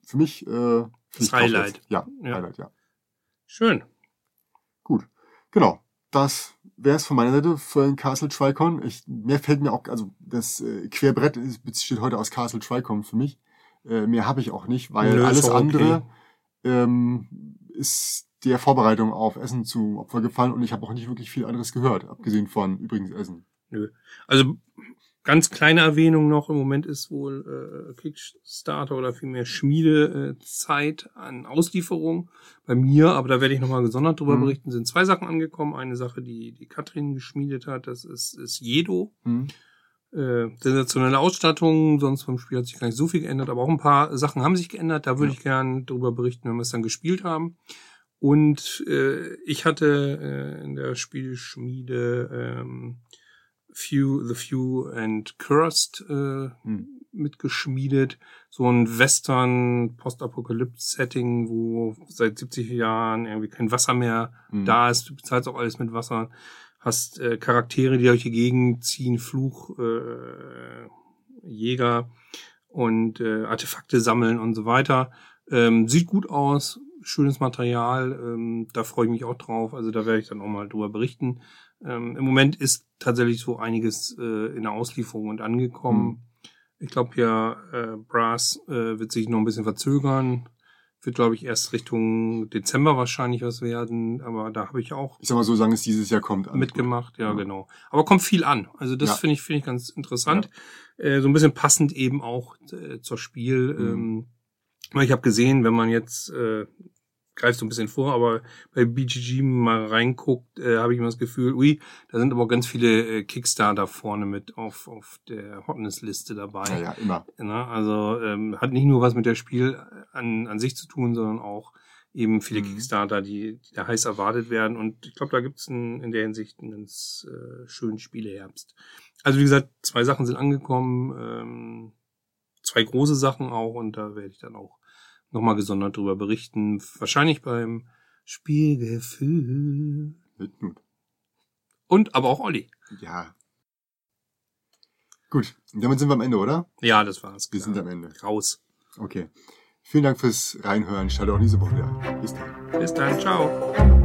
für mich äh, für Das Highlight. Ja, Ja. Highlight, ja. Schön. Gut. Genau. Das wäre es von meiner Seite für den Castle Tricon. Ich, mehr fällt mir auch, also das äh, Querbrett ist, besteht heute aus Castle Tricon für mich. Äh, mehr habe ich auch nicht, weil Nö, alles okay. andere ähm, ist der Vorbereitung auf Essen zu Opfer gefallen und ich habe auch nicht wirklich viel anderes gehört, abgesehen von übrigens Essen. Nö. Also ganz kleine Erwähnung noch, im Moment ist wohl äh, Kickstarter oder vielmehr Schmiedezeit an Auslieferung bei mir, aber da werde ich nochmal gesondert drüber Mhm. berichten. Sind zwei Sachen angekommen. Eine Sache, die die Katrin geschmiedet hat, das ist, ist Jedo. Hm? Äh, sensationelle Ausstattung, sonst vom Spiel hat sich gar nicht so viel geändert, aber auch ein paar Sachen haben sich geändert. Da würde Ja. ich gern drüber berichten, wenn wir es dann gespielt haben. Und äh, ich hatte äh, in der Spielschmiede ähm, Few, The Few and Cursed äh, Hm. mitgeschmiedet. So ein Western Postapokalypse-Setting, wo seit 70 Jahren irgendwie kein Wasser mehr Hm. da ist. Du bezahlst auch alles mit Wasser. Hast äh, Charaktere, die durch die Gegend ziehen, Fluch, äh, Jäger und äh, Artefakte sammeln und so weiter. Ähm, sieht gut aus, schönes Material, ähm, da freue ich mich auch drauf. Also da werde ich dann auch mal drüber berichten. Ähm, Im Moment ist tatsächlich so einiges äh, in der Auslieferung und angekommen. Ich glaube ja, äh, Brass äh, wird sich noch ein bisschen verzögern. Wird, glaube ich, erst Richtung Dezember wahrscheinlich was werden. Aber da habe ich auch Ich sag mal so, sagen es dieses Jahr kommt. mitgemacht, ja, Ja. genau. Aber kommt viel an. Also das Ja. finde ich, finde ich ganz interessant. Äh, so ein bisschen passend eben auch äh, zur Spiel. Mhm. Ähm, ich habe gesehen, wenn man jetzt äh, greift so ein bisschen vor, aber bei BGG mal reinguckt, äh, habe ich immer das Gefühl, ui, da sind aber auch ganz viele äh, Kickstarter vorne mit auf, auf der Hotness-Liste dabei. Ja, ja, immer. Ne? Also ähm, hat nicht nur was mit der Spiel an, an sich zu tun, sondern auch eben viele Mhm. Kickstarter, die, die da heiß erwartet werden. Und ich glaube, da gibt es in der Hinsicht einen ganz äh, schönen Spieleherbst. Also wie gesagt, zwei Sachen sind angekommen, ähm, zwei große Sachen auch und da werde ich dann auch nochmal gesondert drüber berichten. Wahrscheinlich beim Spielgefühl. Mit Nut. Und aber auch Olli. Ja. Gut, und damit sind wir am Ende, oder? Ja, das war's. Wir klar. sind am Ende. Raus. Okay. Vielen Dank fürs Reinhören. Startet auch diese Woche wieder. Bis dann. Bis dann. Ciao.